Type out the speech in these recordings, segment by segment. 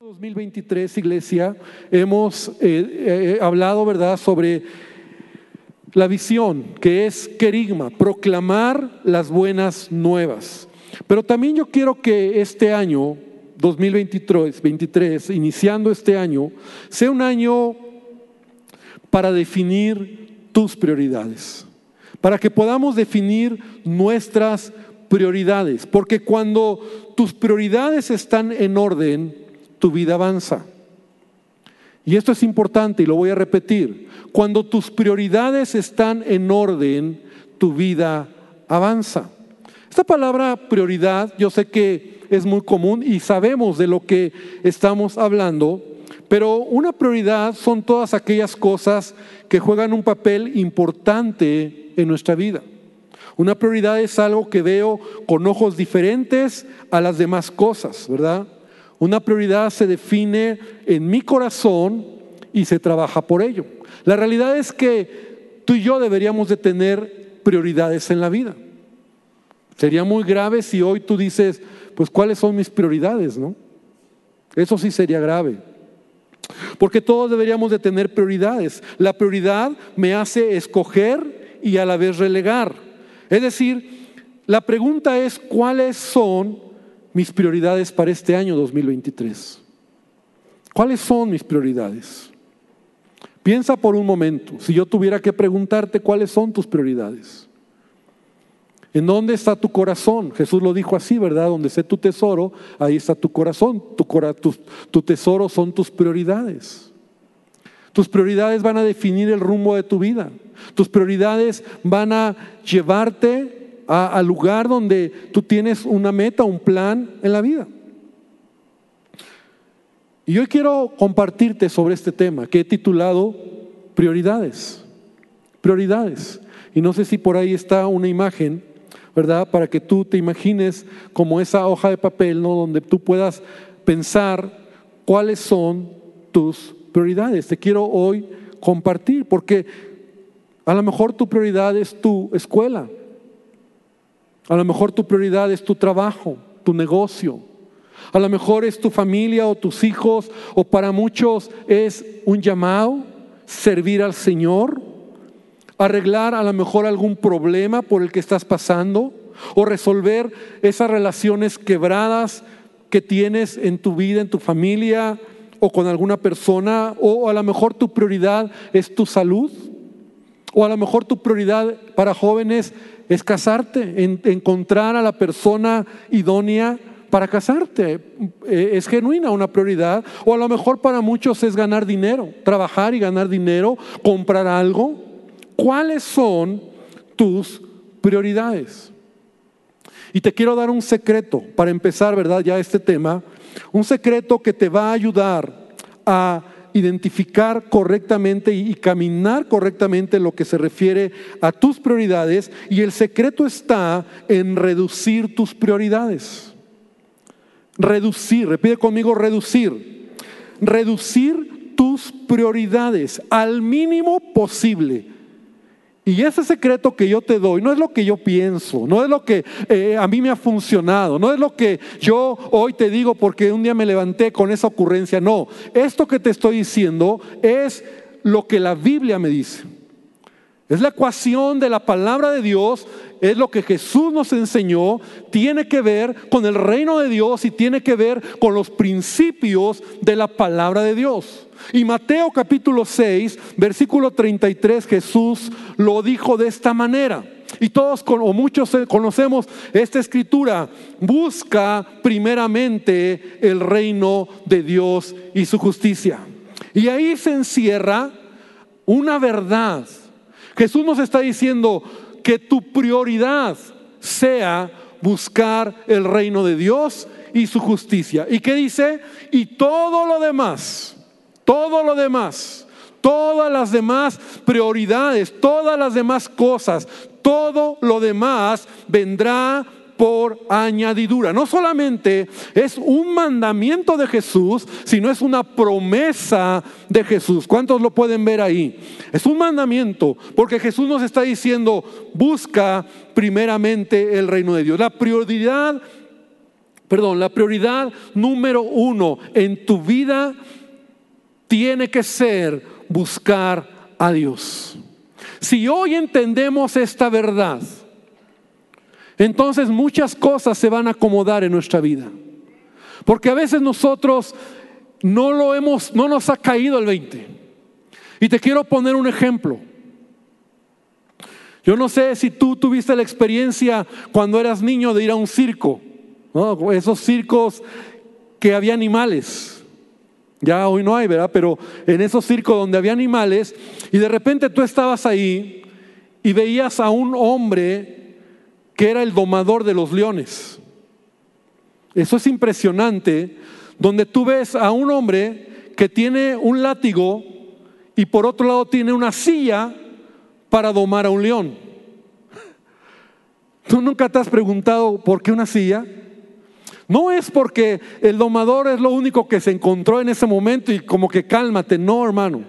2023, iglesia, hemos eh, eh, hablado, ¿verdad?, sobre la visión, que es querigma, proclamar las buenas nuevas. Pero también yo quiero que este año, 2023, 23, iniciando este año, sea un año para definir tus prioridades, para que podamos definir nuestras prioridades, porque cuando tus prioridades están en orden, tu vida avanza. Y esto es importante y lo voy a repetir. Cuando tus prioridades están en orden, tu vida avanza. Esta palabra prioridad yo sé que es muy común y sabemos de lo que estamos hablando, pero una prioridad son todas aquellas cosas que juegan un papel importante en nuestra vida. Una prioridad es algo que veo con ojos diferentes a las demás cosas, ¿verdad? Una prioridad se define en mi corazón y se trabaja por ello. La realidad es que tú y yo deberíamos de tener prioridades en la vida. Sería muy grave si hoy tú dices, pues cuáles son mis prioridades, ¿no? Eso sí sería grave. Porque todos deberíamos de tener prioridades. La prioridad me hace escoger y a la vez relegar. Es decir, la pregunta es cuáles son mis prioridades para este año 2023. ¿Cuáles son mis prioridades? Piensa por un momento, si yo tuviera que preguntarte cuáles son tus prioridades. ¿En dónde está tu corazón? Jesús lo dijo así, ¿verdad? Donde esté tu tesoro, ahí está tu corazón. Tu, tu, tu tesoro son tus prioridades. Tus prioridades van a definir el rumbo de tu vida. Tus prioridades van a llevarte al lugar donde tú tienes una meta, un plan en la vida. Y hoy quiero compartirte sobre este tema que he titulado Prioridades. Prioridades. Y no sé si por ahí está una imagen, ¿verdad? Para que tú te imagines como esa hoja de papel, ¿no? Donde tú puedas pensar cuáles son tus prioridades. Te quiero hoy compartir, porque a lo mejor tu prioridad es tu escuela, a lo mejor tu prioridad es tu trabajo, tu negocio. A lo mejor es tu familia o tus hijos, o para muchos es un llamado, servir al Señor, arreglar a lo mejor algún problema por el que estás pasando, o resolver esas relaciones quebradas que tienes en tu vida, en tu familia, o con alguna persona, o a lo mejor tu prioridad es tu salud, o a lo mejor tu prioridad para jóvenes es casarte, encontrar a la persona idónea para casarte. Eh, es genuina una prioridad. O a lo mejor para muchos es ganar dinero, trabajar y ganar dinero, comprar algo. ¿Cuáles son tus prioridades? Y te quiero dar un secreto para empezar, ¿verdad? Ya este tema. Un secreto que te va a ayudar a identificar correctamente y caminar correctamente lo que se refiere a tus prioridades y el secreto está en reducir tus prioridades. Reducir, repite conmigo, reducir. Reducir tus prioridades al mínimo posible. Y ese secreto que yo te doy no es lo que yo pienso, no es lo que eh, a mí me ha funcionado, no es lo que yo hoy te digo porque un día me levanté con esa ocurrencia, no, esto que te estoy diciendo es lo que la Biblia me dice. Es la ecuación de la palabra de Dios, es lo que Jesús nos enseñó, tiene que ver con el reino de Dios y tiene que ver con los principios de la palabra de Dios. Y Mateo capítulo 6, versículo 33, Jesús lo dijo de esta manera. Y todos o muchos conocemos esta escritura. Busca primeramente el reino de Dios y su justicia. Y ahí se encierra una verdad. Jesús nos está diciendo que tu prioridad sea buscar el reino de Dios y su justicia. ¿Y qué dice? Y todo lo demás todo lo demás, todas las demás prioridades, todas las demás cosas, todo lo demás vendrá por añadidura. No solamente es un mandamiento de Jesús, sino es una promesa de Jesús. ¿Cuántos lo pueden ver ahí? Es un mandamiento, porque Jesús nos está diciendo, busca primeramente el reino de Dios. La prioridad perdón, la prioridad número uno en tu vida tiene que ser buscar a Dios. Si hoy entendemos esta verdad, entonces muchas cosas se van a acomodar en nuestra vida. Porque a veces nosotros no lo hemos, no nos ha caído el 20. Y te quiero poner un ejemplo. Yo no sé si tú tuviste la experiencia cuando eras niño de ir a un circo, esos circos que había animales. Ya hoy no hay, ¿verdad? Pero en esos circos donde había animales y de repente tú estabas ahí y veías a un hombre que era el domador de los leones. Eso es impresionante, donde tú ves a un hombre que tiene un látigo y por otro lado tiene una silla para domar a un león. ¿Tú nunca te has preguntado por qué una silla? No es porque el domador es lo único que se encontró en ese momento y como que cálmate, no hermano.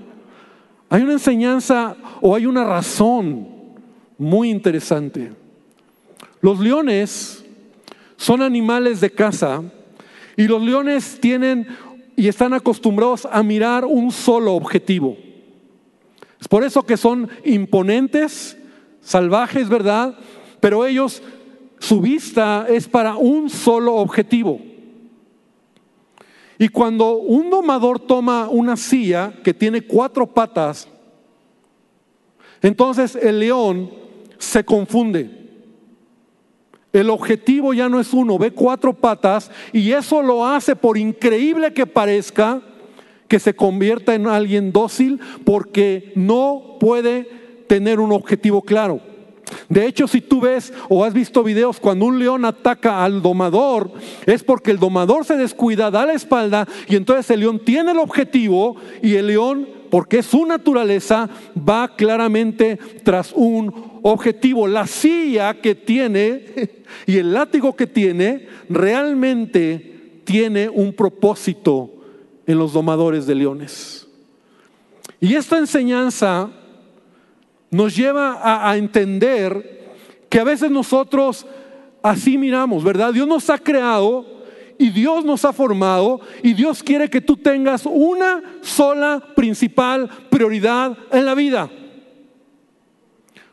Hay una enseñanza o hay una razón muy interesante. Los leones son animales de caza y los leones tienen y están acostumbrados a mirar un solo objetivo. Es por eso que son imponentes, salvajes, ¿verdad? Pero ellos su vista es para un solo objetivo. Y cuando un domador toma una silla que tiene cuatro patas, entonces el león se confunde. El objetivo ya no es uno, ve cuatro patas y eso lo hace, por increíble que parezca, que se convierta en alguien dócil porque no puede tener un objetivo claro. De hecho, si tú ves o has visto videos cuando un león ataca al domador, es porque el domador se descuida, da la espalda y entonces el león tiene el objetivo y el león, porque es su naturaleza, va claramente tras un objetivo. La silla que tiene y el látigo que tiene realmente tiene un propósito en los domadores de leones. Y esta enseñanza nos lleva a, entender que a veces nosotros así miramos, ¿verdad? Dios nos ha creado y Dios nos ha formado y Dios quiere que tú tengas una sola principal prioridad en la vida.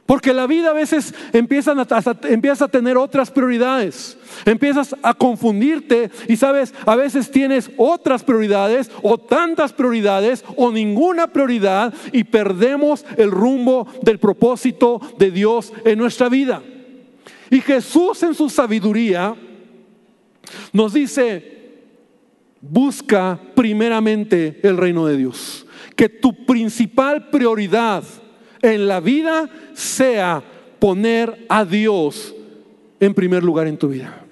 Porque la vida a veces empiezan a, empiezas a tener otras prioridades. Empiezas a confundirte y sabes, a veces tienes otras prioridades o tantas prioridades o ninguna prioridad y perdemos el rumbo del propósito de Dios en nuestra vida. Y Jesús en su sabiduría nos dice, busca primeramente el reino de Dios. Que tu principal prioridad en la vida sea poner a Dios en primer lugar en tu vida.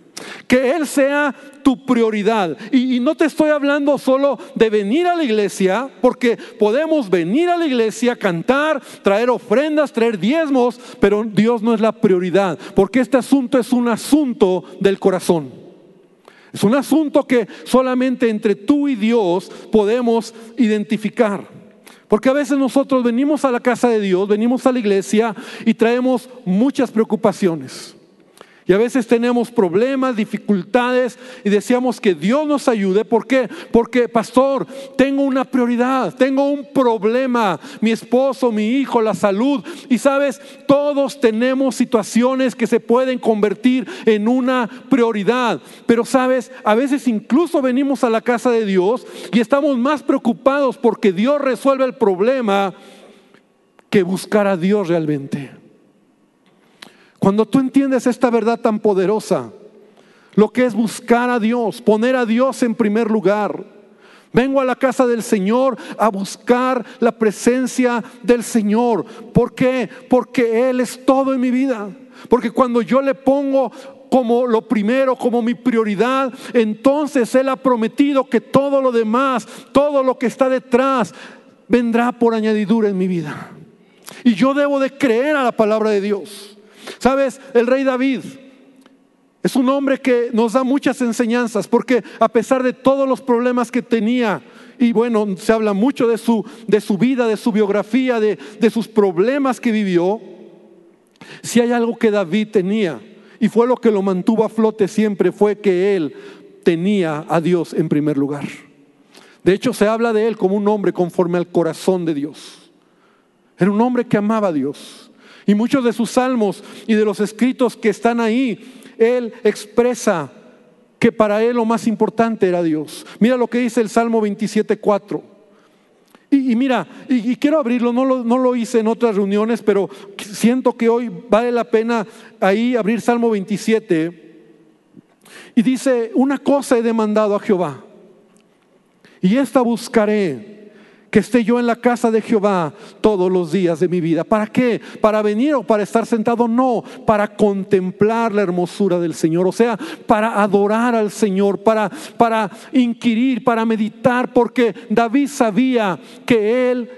Que Él sea tu prioridad. Y, no te estoy hablando solo de venir a la iglesia, porque podemos venir a la iglesia, cantar, traer ofrendas, traer diezmos, pero Dios no es la prioridad, porque este asunto es un asunto del corazón. Es un asunto que solamente entre tú y Dios podemos identificar. Porque a veces nosotros venimos a la casa de Dios, venimos a la iglesia y traemos muchas preocupaciones. Y a veces tenemos problemas, dificultades y deseamos que Dios nos ayude. ¿Por qué? Porque, pastor, tengo una prioridad, tengo un problema, mi esposo, mi hijo, la salud. Y sabes, todos tenemos situaciones que se pueden convertir en una prioridad. Pero sabes, a veces incluso venimos a la casa de Dios y estamos más preocupados porque Dios resuelve el problema que buscar a Dios realmente. Cuando tú entiendes esta verdad tan poderosa, lo que es buscar a Dios, poner a Dios en primer lugar. Vengo a la casa del Señor a buscar la presencia del Señor. ¿Por qué? Porque Él es todo en mi vida. Porque cuando yo le pongo como lo primero, como mi prioridad, entonces Él ha prometido que todo lo demás, todo lo que está detrás, vendrá por añadidura en mi vida. Y yo debo de creer a la palabra de Dios. Sabes, el rey David es un hombre que nos da muchas enseñanzas porque a pesar de todos los problemas que tenía, y bueno, se habla mucho de su, de su vida, de su biografía, de, de sus problemas que vivió, si hay algo que David tenía, y fue lo que lo mantuvo a flote siempre, fue que él tenía a Dios en primer lugar. De hecho, se habla de él como un hombre conforme al corazón de Dios. Era un hombre que amaba a Dios. Y muchos de sus salmos y de los escritos que están ahí, él expresa que para él lo más importante era Dios. Mira lo que dice el Salmo 27.4. Y, y mira, y, quiero abrirlo, no lo, no lo hice en otras reuniones, pero siento que hoy vale la pena ahí abrir Salmo 27. Y dice, una cosa he demandado a Jehová y esta buscaré, que esté yo en la casa de Jehová todos los días de mi vida. ¿Para qué? ¿Para venir o para estar sentado? No, para contemplar la hermosura del Señor, o sea, para adorar al Señor, para, para inquirir, para meditar, porque David sabía que él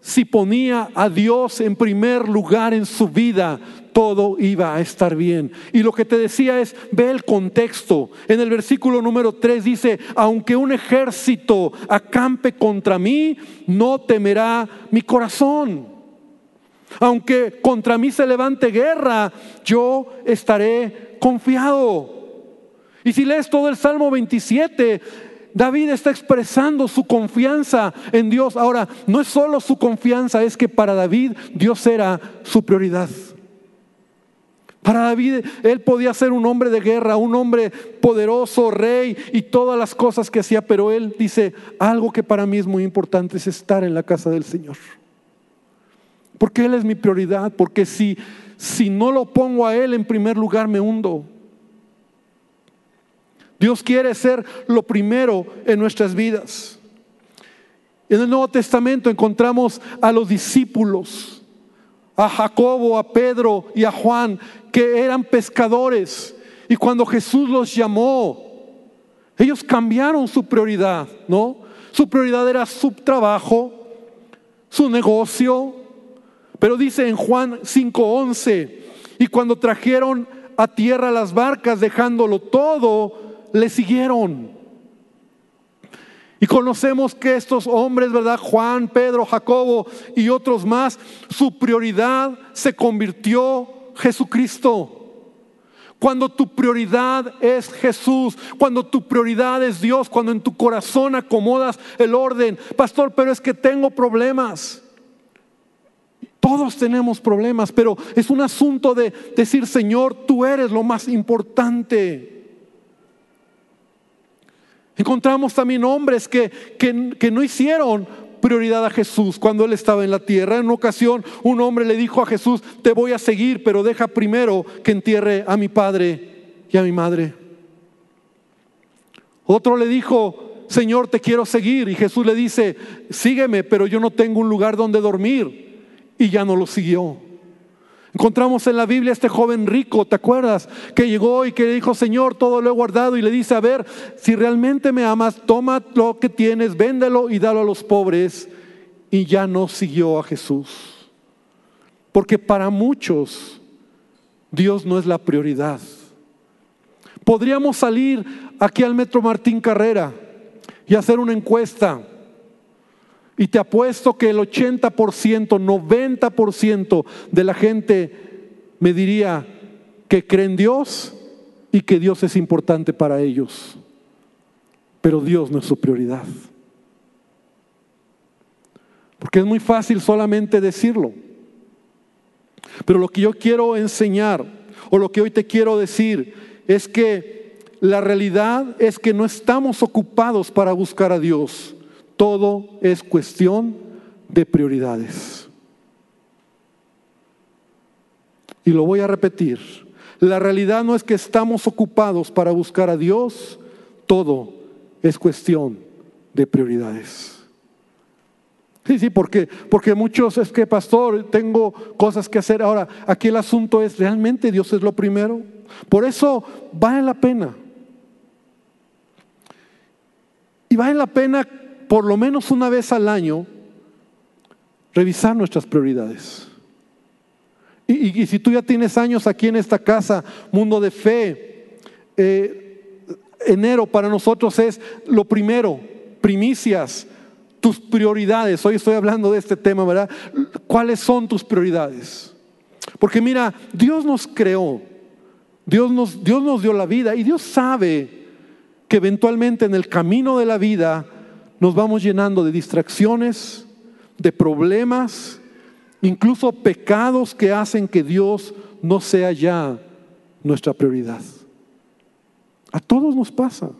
si ponía a Dios en primer lugar en su vida, todo iba a estar bien. Y lo que te decía es, ve el contexto. En el versículo número 3 dice, aunque un ejército acampe contra mí, no temerá mi corazón. Aunque contra mí se levante guerra, yo estaré confiado. Y si lees todo el Salmo 27, David está expresando su confianza en Dios. Ahora, no es solo su confianza, es que para David Dios era su prioridad. Para David, él podía ser un hombre de guerra, un hombre poderoso, rey y todas las cosas que hacía, pero él dice, algo que para mí es muy importante es estar en la casa del Señor. Porque Él es mi prioridad, porque si, si no lo pongo a Él en primer lugar me hundo. Dios quiere ser lo primero en nuestras vidas. En el Nuevo Testamento encontramos a los discípulos, a Jacobo, a Pedro y a Juan, que eran pescadores. Y cuando Jesús los llamó, ellos cambiaron su prioridad, ¿no? Su prioridad era su trabajo, su negocio. Pero dice en Juan 5:11, y cuando trajeron a tierra las barcas, dejándolo todo, le siguieron. Y conocemos que estos hombres, ¿verdad? Juan, Pedro, Jacobo y otros más, su prioridad se convirtió Jesucristo. Cuando tu prioridad es Jesús, cuando tu prioridad es Dios, cuando en tu corazón acomodas el orden, pastor, pero es que tengo problemas. Todos tenemos problemas, pero es un asunto de decir, Señor, tú eres lo más importante. Encontramos también hombres que, que, no hicieron prioridad a Jesús cuando él estaba en la tierra. En una ocasión un hombre le dijo a Jesús, te voy a seguir, pero deja primero que entierre a mi padre y a mi madre. Otro le dijo, Señor, te quiero seguir. Y Jesús le dice, sígueme, pero yo no tengo un lugar donde dormir. Y ya no lo siguió. Encontramos en la Biblia este joven rico, ¿te acuerdas? Que llegó y que dijo, Señor, todo lo he guardado y le dice, a ver, si realmente me amas, toma lo que tienes, véndelo y dalo a los pobres. Y ya no siguió a Jesús. Porque para muchos Dios no es la prioridad. Podríamos salir aquí al Metro Martín Carrera y hacer una encuesta y te apuesto que el 80%, 90% de la gente me diría que creen en Dios y que Dios es importante para ellos. Pero Dios no es su prioridad. Porque es muy fácil solamente decirlo. Pero lo que yo quiero enseñar, o lo que hoy te quiero decir, es que la realidad es que no estamos ocupados para buscar a Dios. Todo es cuestión de prioridades. Y lo voy a repetir. La realidad no es que estamos ocupados para buscar a Dios, todo es cuestión de prioridades. Sí, sí, porque, porque muchos es que, pastor, tengo cosas que hacer. Ahora, aquí el asunto es, ¿realmente Dios es lo primero? Por eso vale la pena. Y vale la pena por lo menos una vez al año revisar nuestras prioridades. Y, si tú ya tienes años aquí en esta casa, mundo de fe, eh, enero para nosotros es lo primero, primicias, tus prioridades. Hoy estoy hablando de este tema, ¿verdad? ¿Cuáles son tus prioridades? Porque mira, Dios nos creó, Dios nos, Dios nos dio la vida y Dios sabe que eventualmente en el camino de la vida nos vamos llenando de distracciones, de problemas, incluso pecados que hacen que Dios no sea ya nuestra prioridad. A todos nos pasa.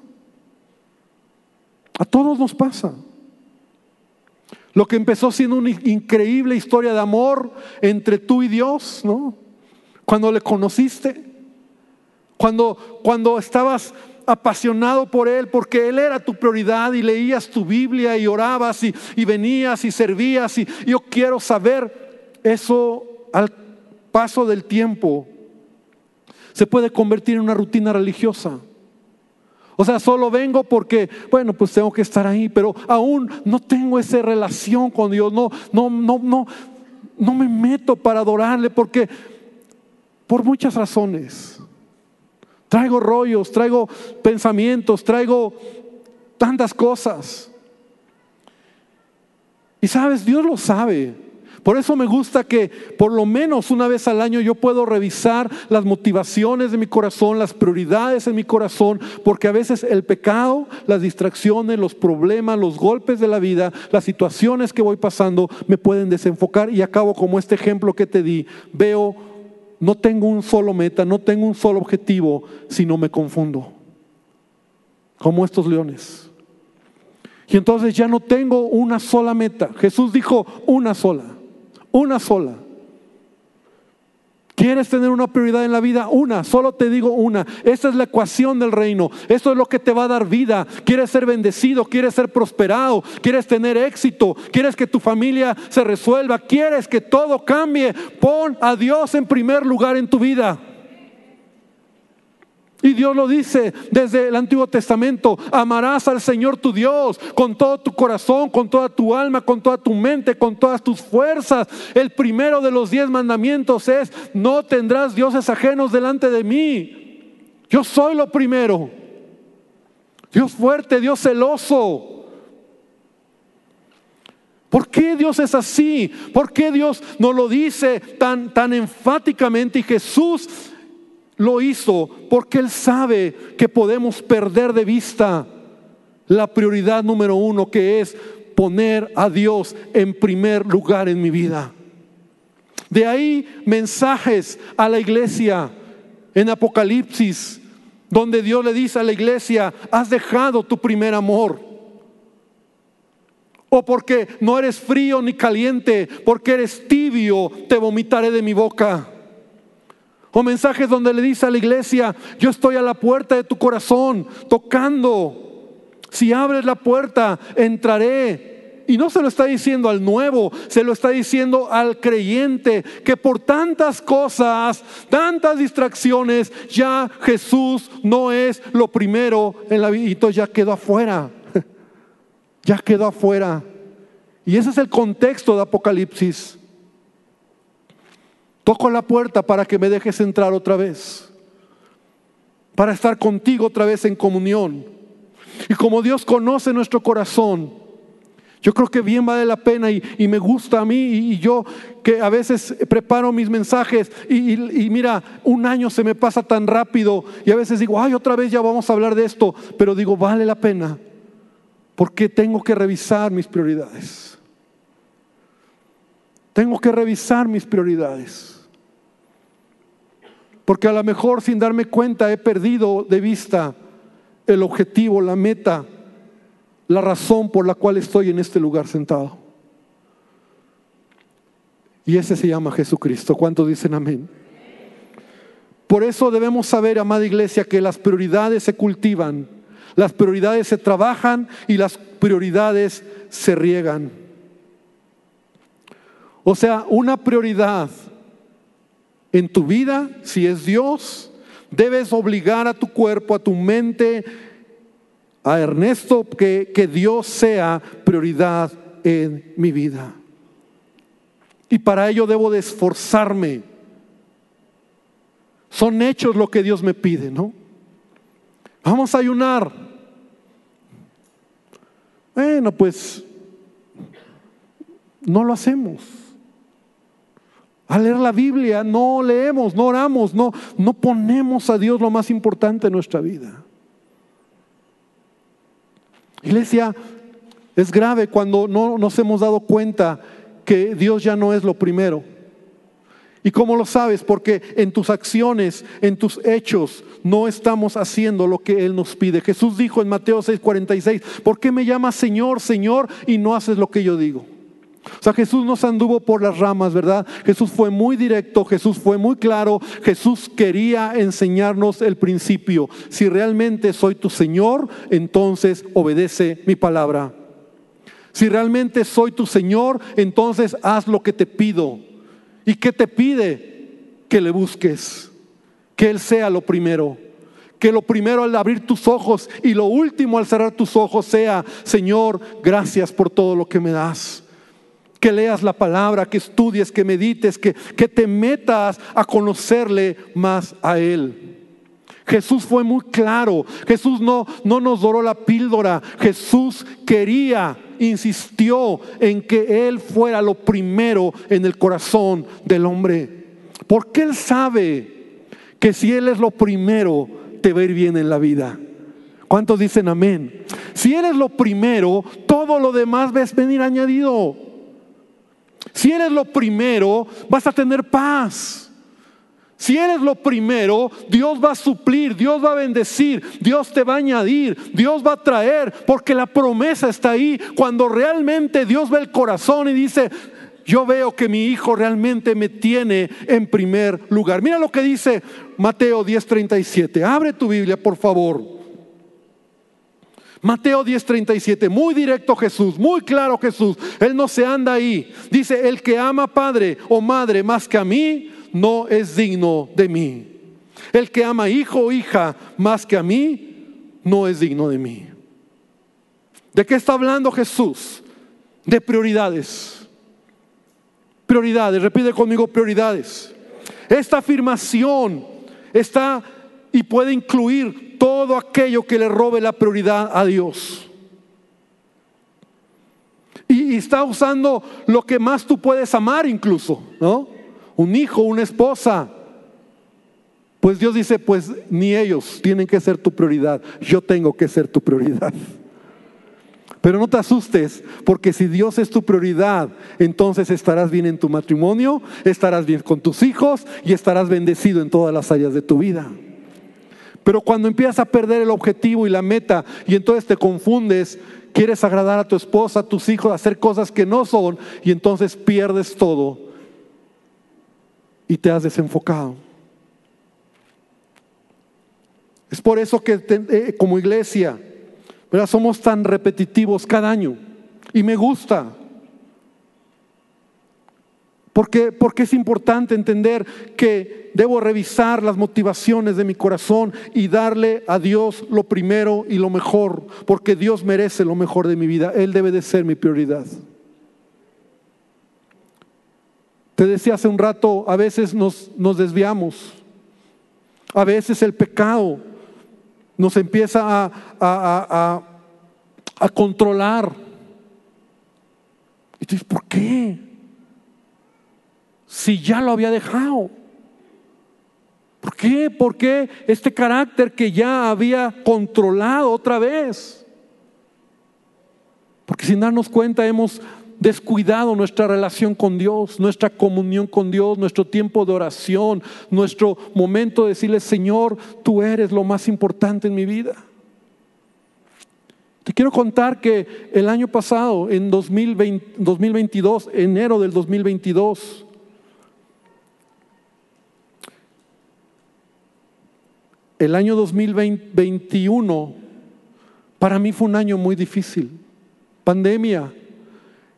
A todos nos pasa. Lo que empezó siendo una increíble historia de amor entre tú y Dios, ¿no? Cuando le conociste, cuando, cuando estabas apasionado por Él, porque Él era tu prioridad y leías tu Biblia y orabas y, y venías y servías y yo quiero saber, eso al paso del tiempo se puede convertir en una rutina religiosa. O sea, solo vengo porque, bueno, pues tengo que estar ahí, pero aún no tengo esa relación con Dios, no, no, no, no, no me meto para adorarle porque por muchas razones. Traigo rollos, traigo pensamientos, traigo tantas cosas. Y sabes, Dios lo sabe. Por eso me gusta que por lo menos una vez al año yo puedo revisar las motivaciones de mi corazón, las prioridades en mi corazón, porque a veces el pecado, las distracciones, los problemas, los golpes de la vida, las situaciones que voy pasando me pueden desenfocar y acabo como este ejemplo que te di, veo, no tengo un solo meta, no tengo un solo objetivo, sino me confundo, como estos leones. Y entonces ya no tengo una sola meta. Jesús dijo una sola. Una sola. ¿Quieres tener una prioridad en la vida? Una, solo te digo una. Esta es la ecuación del reino. Esto es lo que te va a dar vida. Quieres ser bendecido, quieres ser prosperado, quieres tener éxito, quieres que tu familia se resuelva, quieres que todo cambie. Pon a Dios en primer lugar en tu vida. Y Dios lo dice desde el Antiguo Testamento, amarás al Señor tu Dios con todo tu corazón, con toda tu alma, con toda tu mente, con todas tus fuerzas. El primero de los diez mandamientos es, no tendrás dioses ajenos delante de mí. Yo soy lo primero. Dios fuerte, Dios celoso. ¿Por qué Dios es así? ¿Por qué Dios nos lo dice tan, tan enfáticamente? Y Jesús lo hizo porque Él sabe que podemos perder de vista la prioridad número uno, que es poner a Dios en primer lugar en mi vida. De ahí mensajes a la iglesia en Apocalipsis, donde Dios le dice a la iglesia, has dejado tu primer amor. O porque no eres frío ni caliente, porque eres tibio, te vomitaré de mi boca. O mensajes donde le dice a la iglesia, yo estoy a la puerta de tu corazón, tocando. Si abres la puerta, entraré. Y no se lo está diciendo al nuevo, se lo está diciendo al creyente que por tantas cosas, tantas distracciones, ya Jesús no es lo primero en la vida. Y ya quedó afuera. Ya quedó afuera. Y ese es el contexto de Apocalipsis. Toco la puerta para que me dejes entrar otra vez, para estar contigo otra vez en comunión. Y como Dios conoce nuestro corazón, yo creo que bien vale la pena y, me gusta a mí y, yo que a veces preparo mis mensajes y, y, mira, un año se me pasa tan rápido y a veces digo, ay, otra vez ya vamos a hablar de esto, pero digo, vale la pena porque tengo que revisar mis prioridades. Tengo que revisar mis prioridades. Porque a lo mejor sin darme cuenta he perdido de vista el objetivo, la meta, la razón por la cual estoy en este lugar sentado. Y ese se llama Jesucristo. ¿Cuántos dicen amén? Por eso debemos saber, amada iglesia, que las prioridades se cultivan, las prioridades se trabajan y las prioridades se riegan. O sea, una prioridad en tu vida, si es Dios, debes obligar a tu cuerpo, a tu mente, a Ernesto, que, que Dios sea prioridad en mi vida. Y para ello debo de esforzarme. Son hechos lo que Dios me pide, ¿no? Vamos a ayunar. Bueno, pues no lo hacemos. A leer la Biblia no leemos, no oramos, no, no ponemos a Dios lo más importante en nuestra vida. Iglesia, es grave cuando no nos hemos dado cuenta que Dios ya no es lo primero. ¿Y cómo lo sabes? Porque en tus acciones, en tus hechos, no estamos haciendo lo que Él nos pide. Jesús dijo en Mateo 6:46, ¿por qué me llamas Señor, Señor y no haces lo que yo digo? O sea, Jesús nos anduvo por las ramas, ¿verdad? Jesús fue muy directo, Jesús fue muy claro, Jesús quería enseñarnos el principio. Si realmente soy tu Señor, entonces obedece mi palabra. Si realmente soy tu Señor, entonces haz lo que te pido. ¿Y qué te pide? Que le busques, que Él sea lo primero. Que lo primero al abrir tus ojos y lo último al cerrar tus ojos sea, Señor, gracias por todo lo que me das. Que leas la palabra, que estudies, que medites, que, que te metas a conocerle más a Él. Jesús fue muy claro. Jesús no, no nos doró la píldora. Jesús quería insistió en que Él fuera lo primero en el corazón del hombre. Porque Él sabe que si Él es lo primero, te va a ir bien en la vida. ¿Cuántos dicen amén? Si eres lo primero, todo lo demás ves venir añadido. Si eres lo primero, vas a tener paz. Si eres lo primero, Dios va a suplir, Dios va a bendecir, Dios te va a añadir, Dios va a traer, porque la promesa está ahí. Cuando realmente Dios ve el corazón y dice, yo veo que mi hijo realmente me tiene en primer lugar. Mira lo que dice Mateo 10:37. Abre tu Biblia, por favor. Mateo 10:37, muy directo Jesús, muy claro Jesús. Él no se anda ahí. Dice, el que ama padre o madre más que a mí, no es digno de mí. El que ama hijo o hija más que a mí, no es digno de mí. ¿De qué está hablando Jesús? De prioridades. Prioridades, repite conmigo prioridades. Esta afirmación está y puede incluir todo aquello que le robe la prioridad a Dios. Y, está usando lo que más tú puedes amar incluso, ¿no? un hijo, una esposa. Pues Dios dice, pues ni ellos tienen que ser tu prioridad, yo tengo que ser tu prioridad. Pero no te asustes, porque si Dios es tu prioridad, entonces estarás bien en tu matrimonio, estarás bien con tus hijos y estarás bendecido en todas las áreas de tu vida. Pero cuando empiezas a perder el objetivo y la meta y entonces te confundes, quieres agradar a tu esposa, a tus hijos, hacer cosas que no son y entonces pierdes todo y te has desenfocado. Es por eso que eh, como iglesia, somos tan repetitivos cada año. Y me gusta. Porque, porque es importante entender que debo revisar las motivaciones de mi corazón y darle a Dios lo primero y lo mejor, porque Dios merece lo mejor de mi vida. Él debe de ser mi prioridad. Te decía hace un rato, a veces nos, nos desviamos, a veces el pecado nos empieza a, a, a, controlar. Y tú dices, ¿por qué? Si ya lo había dejado. ¿Por qué? ¿Por qué este carácter que ya había controlado otra vez? Porque sin darnos cuenta hemos descuidado nuestra relación con Dios, nuestra comunión con Dios, nuestro tiempo de oración, nuestro momento de decirle, Señor, tú eres lo más importante en mi vida. Te quiero contar que el año pasado, en 2022, enero del 2022, el año 2021 para mí fue un año muy difícil. Pandemia,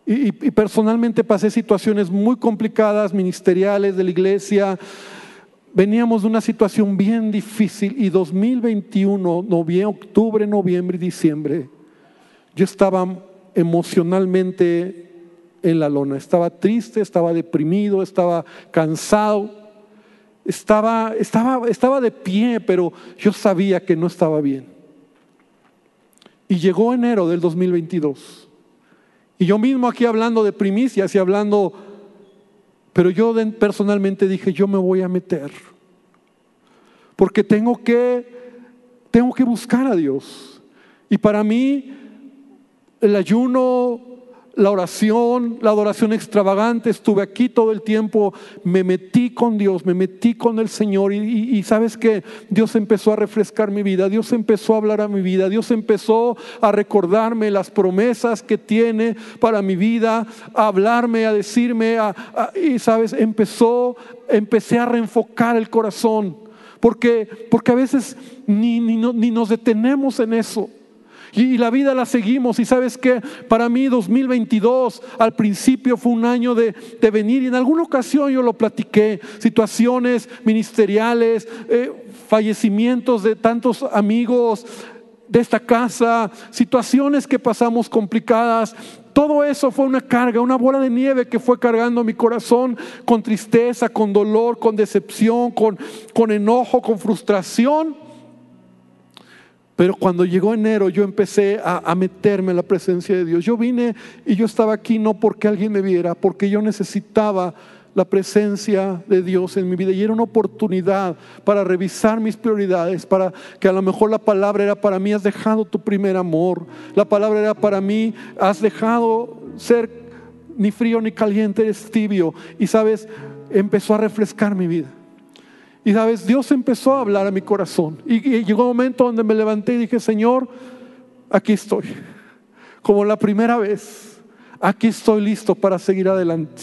y, personalmente pasé situaciones muy complicadas, ministeriales de la iglesia. Veníamos de una situación bien difícil y 2021, noviembre, octubre, noviembre y diciembre, yo estaba emocionalmente en la lona. Estaba triste, estaba deprimido, estaba cansado, estaba, estaba, estaba de pie, pero yo sabía que no estaba bien. Y llegó enero del 2022 y yo mismo aquí hablando de primicias y hablando, pero yo personalmente dije, yo me voy a meter. Porque tengo que, tengo que buscar a Dios. Y para mí, el ayuno, la oración, la adoración extravagante, estuve aquí todo el tiempo, me metí con Dios, me metí con el Señor y, sabes que Dios empezó a refrescar mi vida, Dios empezó a hablar a mi vida, Dios empezó a recordarme las promesas que tiene para mi vida, a hablarme, a decirme, y sabes, empezó, empecé a reenfocar el corazón, porque, porque a veces ni, ni, ni nos detenemos en eso. Y, la vida la seguimos. Y sabes que para mí 2022 al principio fue un año de, venir. Y en alguna ocasión yo lo platiqué. Situaciones ministeriales, eh, fallecimientos de tantos amigos de esta casa, situaciones que pasamos complicadas. Todo eso fue una carga, una bola de nieve que fue cargando mi corazón con tristeza, con dolor, con decepción, con, con enojo, con frustración. Pero cuando llegó enero yo empecé a, meterme en la presencia de Dios. Yo vine y yo estaba aquí no porque alguien me viera, porque yo necesitaba la presencia de Dios en mi vida y era una oportunidad para revisar mis prioridades, para que a lo mejor la palabra era para mí, has dejado tu primer amor, la palabra era para mí, has dejado ser ni frío ni caliente, eres tibio y sabes, empezó a refrescar mi vida. Y sabes, Dios empezó a hablar a mi corazón. Y, llegó un momento donde me levanté y dije, Señor, aquí estoy. Como la primera vez, aquí estoy listo para seguir adelante.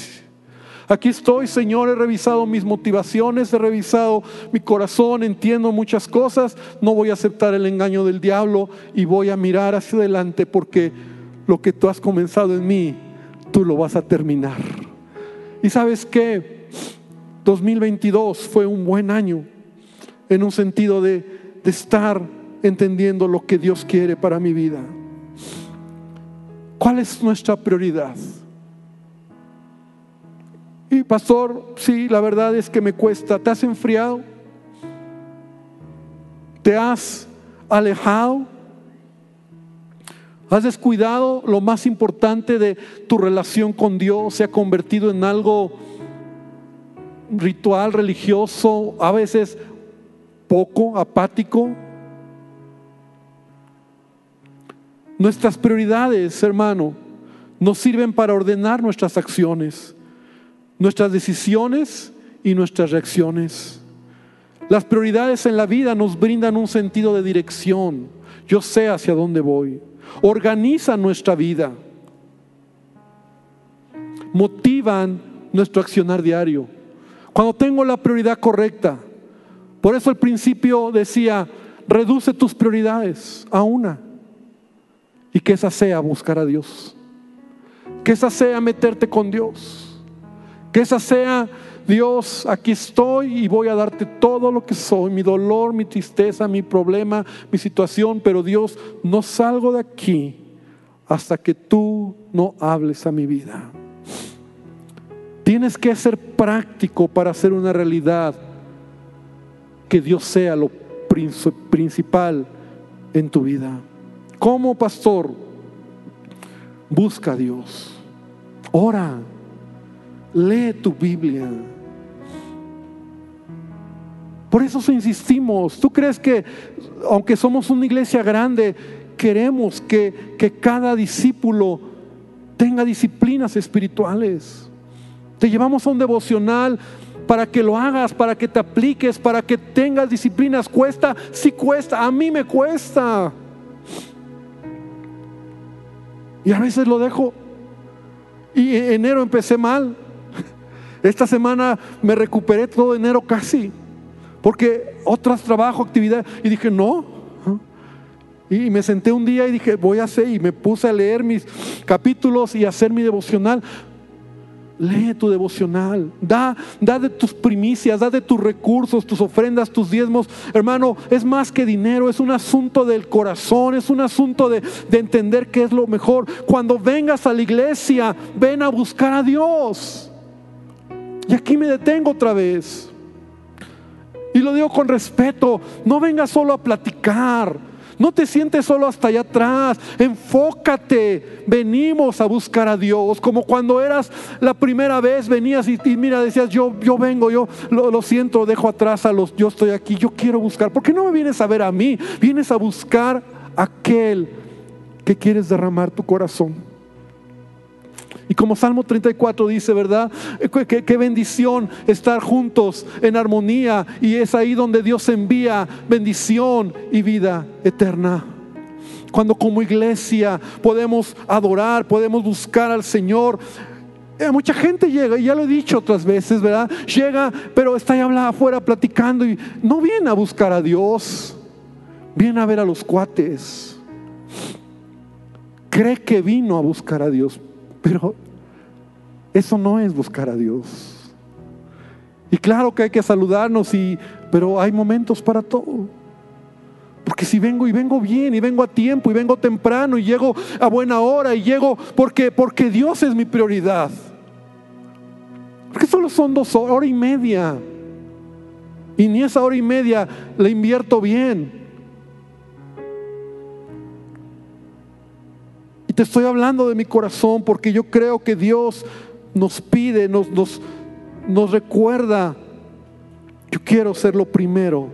Aquí estoy, Señor, he revisado mis motivaciones, he revisado mi corazón, entiendo muchas cosas, no voy a aceptar el engaño del diablo y voy a mirar hacia adelante porque lo que tú has comenzado en mí, tú lo vas a terminar. Y sabes qué? 2022 fue un buen año en un sentido de, estar entendiendo lo que Dios quiere para mi vida. ¿Cuál es nuestra prioridad? Y pastor, sí, la verdad es que me cuesta. ¿Te has enfriado? ¿Te has alejado? ¿Has descuidado lo más importante de tu relación con Dios? ¿Se ha convertido en algo ritual religioso, a veces poco apático. Nuestras prioridades, hermano, nos sirven para ordenar nuestras acciones, nuestras decisiones y nuestras reacciones. Las prioridades en la vida nos brindan un sentido de dirección. Yo sé hacia dónde voy. Organizan nuestra vida. Motivan nuestro accionar diario. Cuando tengo la prioridad correcta. Por eso el principio decía, reduce tus prioridades a una. Y que esa sea buscar a Dios. Que esa sea meterte con Dios. Que esa sea, Dios, aquí estoy y voy a darte todo lo que soy, mi dolor, mi tristeza, mi problema, mi situación, pero Dios, no salgo de aquí hasta que tú no hables a mi vida. Tienes que ser práctico para hacer una realidad que Dios sea lo principal en tu vida. Como pastor, busca a Dios. Ora. Lee tu Biblia. Por eso insistimos. ¿Tú crees que, aunque somos una iglesia grande, queremos que, que cada discípulo tenga disciplinas espirituales? Te llevamos a un devocional para que lo hagas, para que te apliques, para que tengas disciplinas. Cuesta, sí cuesta, a mí me cuesta. Y a veces lo dejo. Y en enero empecé mal. Esta semana me recuperé todo enero casi. Porque otras trabajo, actividades. Y dije, no. Y me senté un día y dije, voy a hacer. Y me puse a leer mis capítulos y hacer mi devocional. Lee tu devocional, da, da de tus primicias, da de tus recursos, tus ofrendas, tus diezmos. Hermano, es más que dinero, es un asunto del corazón, es un asunto de, de entender qué es lo mejor. Cuando vengas a la iglesia, ven a buscar a Dios. Y aquí me detengo otra vez. Y lo digo con respeto, no vengas solo a platicar. No te sientes solo hasta allá atrás. Enfócate. Venimos a buscar a Dios. Como cuando eras la primera vez, venías y, mira, decías, yo, yo vengo, yo lo, siento, dejo atrás a los, yo estoy aquí, yo quiero buscar. ¿Por qué no me vienes a ver a mí? Vienes a buscar aquel que quieres derramar tu corazón. Y como Salmo 34 dice, ¿verdad? Qué, qué, bendición estar juntos en armonía. Y es ahí donde Dios envía bendición y vida eterna. Cuando como iglesia podemos adorar, podemos buscar al Señor. Eh, mucha gente llega, y ya lo he dicho otras veces, ¿verdad? Llega, pero está ahí hablando afuera platicando y no viene a buscar a Dios, viene a ver a los cuates. Cree que vino a buscar a Dios, pero eso no es buscar a Dios. Y claro que hay que saludarnos, y, pero hay momentos para todo. Porque si vengo y vengo bien y vengo a tiempo y vengo temprano y llego a buena hora y llego porque, porque Dios es mi prioridad. Porque solo son dos horas, hora y media. Y ni esa hora y media la invierto bien. Y te estoy hablando de mi corazón porque yo creo que Dios nos pide, nos, nos, nos recuerda, yo quiero ser lo primero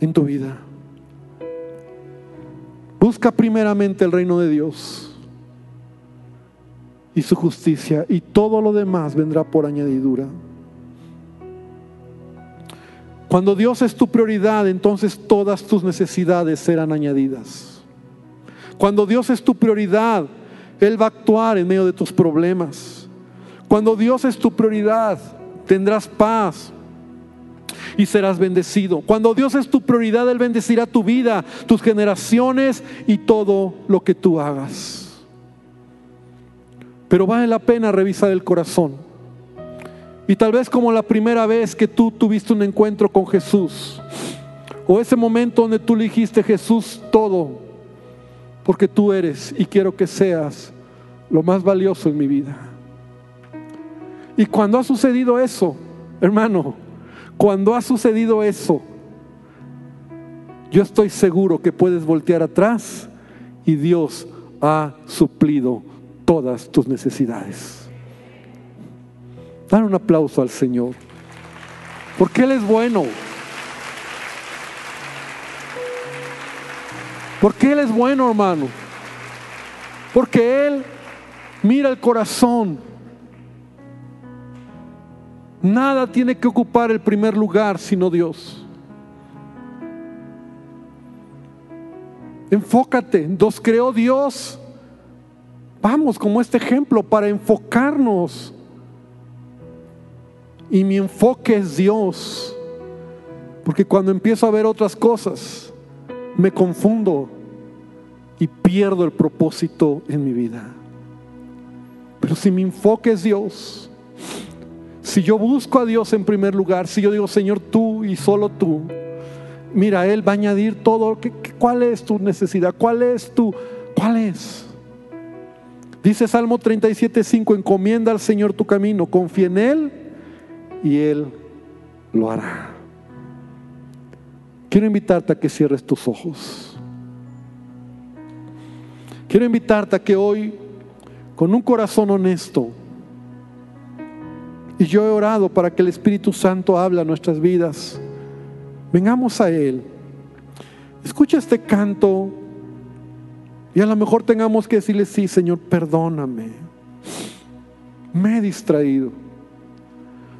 en tu vida. Busca primeramente el reino de Dios y su justicia y todo lo demás vendrá por añadidura. Cuando Dios es tu prioridad, entonces todas tus necesidades serán añadidas. Cuando Dios es tu prioridad, Él va a actuar en medio de tus problemas. Cuando Dios es tu prioridad, tendrás paz, y serás bendecido. Cuando Dios es tu prioridad, Él bendecirá tu vida, tus generaciones y todo lo que tú hagas. Pero vale la pena revisar el corazón. Y tal vez como la primera vez que tú tuviste un encuentro con Jesús, o ese momento donde tú le dijiste Jesús todo, porque tú eres y quiero que seas lo más valioso en mi vida. Y cuando ha sucedido eso, hermano, cuando ha sucedido eso, yo estoy seguro que puedes voltear atrás y Dios ha suplido todas tus necesidades. Dan un aplauso al Señor, porque Él es bueno. Porque Él es bueno, hermano. Porque Él mira el corazón. Nada tiene que ocupar el primer lugar sino Dios. Enfócate, nos creó Dios. Vamos, como este ejemplo, para enfocarnos. Y mi enfoque es Dios. Porque cuando empiezo a ver otras cosas, me confundo y pierdo el propósito en mi vida. Pero si mi enfoque es Dios, si yo busco a Dios en primer lugar, si yo digo, Señor, tú y solo tú, mira, Él va a añadir todo. ¿Cuál es tu necesidad? ¿Cuál es tu? ¿Cuál es? Dice Salmo 37, 5, encomienda al Señor tu camino, confía en Él y Él lo hará. Quiero invitarte a que cierres tus ojos. Quiero invitarte a que hoy, con un corazón honesto, y yo he orado para que el Espíritu Santo hable a nuestras vidas. Vengamos a Él. Escucha este canto y a lo mejor tengamos que decirle, sí, Señor, perdóname. Me he distraído.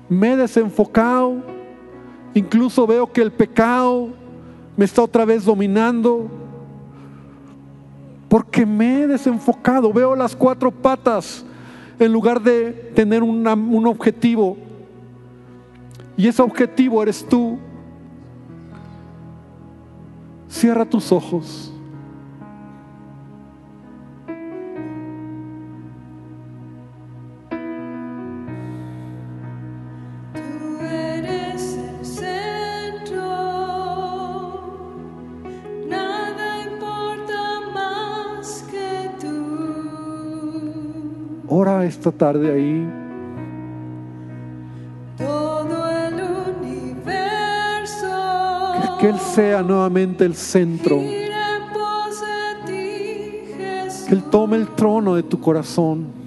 Me he desenfocado. Incluso veo que el pecado me está otra vez dominando. Porque me he desenfocado. Veo las cuatro patas en lugar de tener un objetivo. Y ese objetivo eres tú. Cierra tus ojos. Esta tarde ahí. Todo el universo. Que, Él sea nuevamente el centro. que Él tome el trono de tu corazón.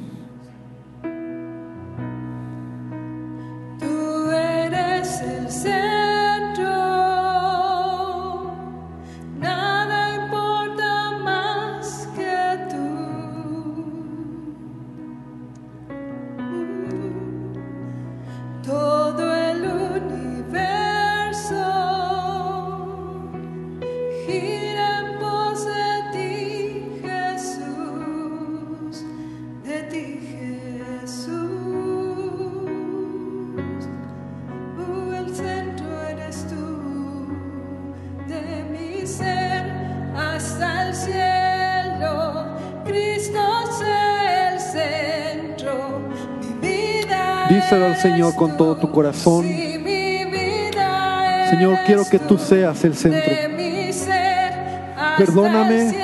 Al Señor con todo tu corazón. Señor, quiero que tú seas el centro. Perdóname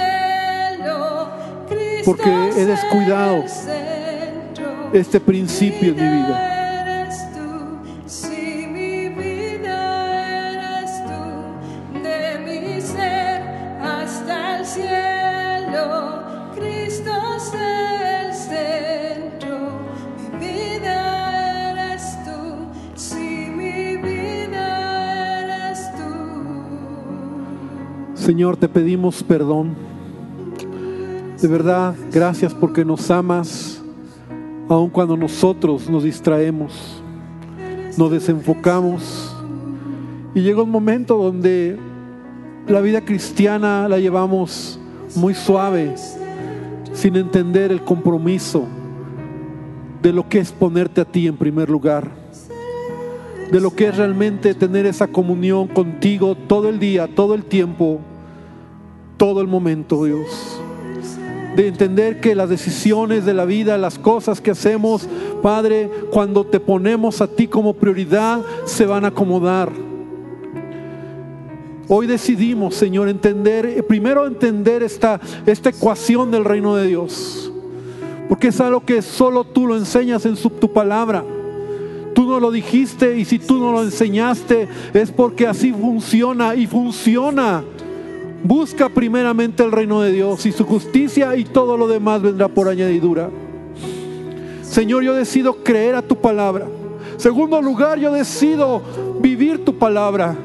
porque he descuidado este principio en mi vida. Señor, te pedimos perdón. De verdad, gracias porque nos amas, aun cuando nosotros nos distraemos, nos desenfocamos. Y llega un momento donde la vida cristiana la llevamos muy suave, sin entender el compromiso de lo que es ponerte a ti en primer lugar, de lo que es realmente tener esa comunión contigo todo el día, todo el tiempo, todo el momento, Dios. De entender que las decisiones de la vida, las cosas que hacemos, Padre, cuando te ponemos a ti como prioridad, se van a acomodar. Hoy decidimos, Señor, entender, eh, primero entender esta, esta ecuación del reino de Dios. Porque es algo que solo tú lo enseñas en tu palabra. Tú no lo dijiste y si tú no lo enseñaste es porque así funciona y funciona. Busca primeramente el reino de Dios y su justicia y todo lo demás vendrá por añadidura. Señor, yo decido creer a tu palabra. Segundo lugar, yo decido vivir tu palabra.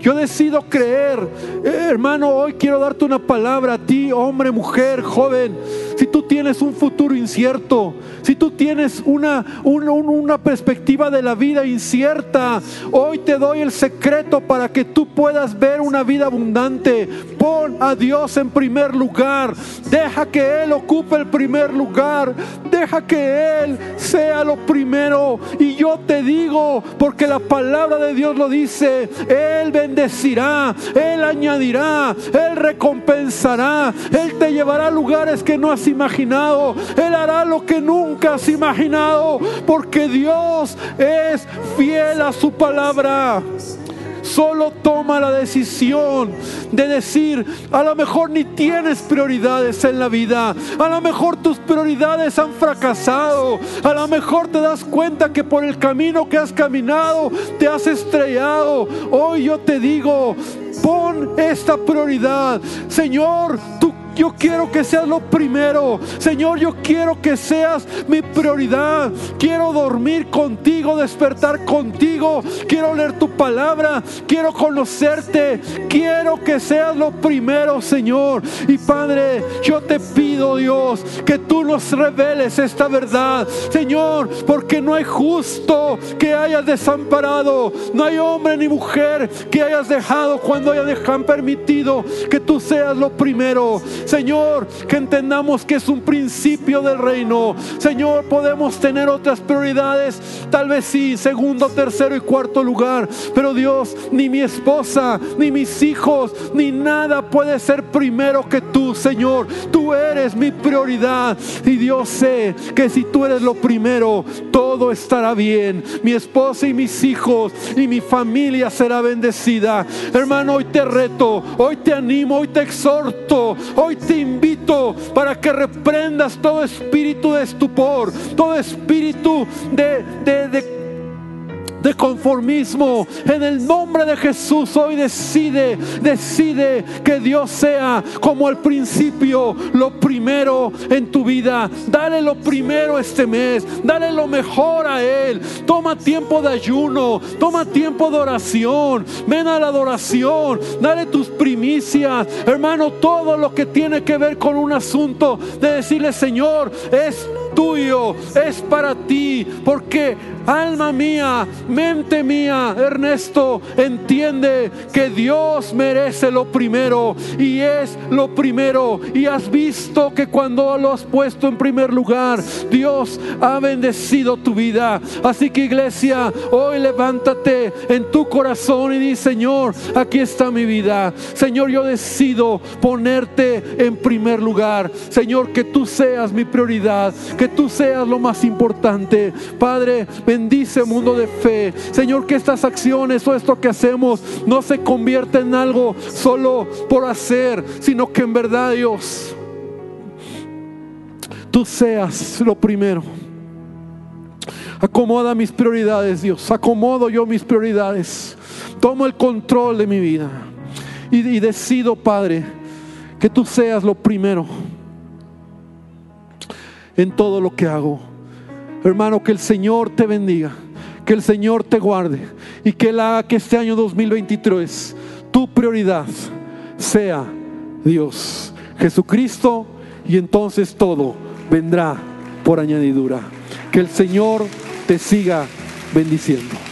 Yo decido creer. Eh, hermano, hoy quiero darte una palabra a ti, hombre, mujer, joven. Tienes un futuro incierto, si tú tienes una, una, una perspectiva de la vida incierta, hoy te doy el secreto para que tú puedas ver una vida abundante. Pon a Dios en primer lugar. Deja que Él ocupe el primer lugar. Deja que Él sea lo primero. Y yo te digo, porque la palabra de Dios lo dice, Él bendecirá, Él añadirá, Él recompensará, Él te llevará a lugares que no has imaginado, Él hará lo que nunca has imaginado, porque Dios es fiel a su palabra. Solo toma la decisión de decir, a lo mejor ni tienes prioridades en la vida, a lo mejor tus prioridades han fracasado, a lo mejor te das cuenta que por el camino que has caminado te has estrellado. Hoy yo te digo, pon esta prioridad. Señor, tú yo quiero que seas lo primero. Señor, yo quiero que seas mi prioridad. Quiero dormir contigo, despertar contigo. Quiero leer tu palabra. Quiero conocerte. Quiero que seas lo primero, Señor. Y Padre, yo te pido, Dios, que tú nos reveles esta verdad. Señor, porque no hay justo que hayas desamparado. No hay hombre ni mujer que hayas dejado cuando dejado permitido que tú seas lo primero. Señor, que entendamos que es un principio del reino. Señor, podemos tener otras prioridades, tal vez sí, segundo, tercero y cuarto lugar. Pero Dios, ni mi esposa, ni mis hijos, ni nada puede ser primero que tú, Señor. Tú eres mi prioridad. Y Dios sé que si tú eres lo primero, todo estará bien. Mi esposa y mis hijos y mi familia será bendecida. Hermano, hoy te reto, hoy te animo, hoy te exhorto, hoy te invito para que reprendas todo espíritu de estupor, todo espíritu de, de, de conformismo. En el nombre de Jesús hoy decide, decide que Dios sea como al principio, lo primero en tu vida. Dale lo primero este mes, dale lo mejor a Él. Toma tiempo de ayuno, toma tiempo de oración, ven a la adoración, dale tus primicias, hermano, todo lo que tiene que ver con un asunto de decirle, Señor, es tuyo, es para ti, porque alma mía, mente mía, Ernesto, entiende que Dios merece lo primero y es lo primero. Y has visto que cuando lo has puesto en primer lugar, Dios ha bendecido tu vida. Así que iglesia, hoy levántate en tu corazón y di, Señor, aquí está mi vida. Señor, yo decido ponerte en primer lugar. Señor, que tú seas mi prioridad, que tú seas lo más importante. Padre, bendice mundo de fe. Señor, que estas acciones o esto que hacemos no se convierta en algo solo por hacer, sino que en verdad, Dios, tú seas lo primero. Acomoda mis prioridades, Dios. Acomodo yo mis prioridades. Tomo el control de mi vida. Y, y decido, Padre, que tú seas lo primero en todo lo que hago. Hermano, que el Señor te bendiga, que el Señor te guarde y que Él que este año 2023 tu prioridad sea Dios, Jesucristo, y entonces todo vendrá por añadidura. Que el Señor te siga bendiciendo.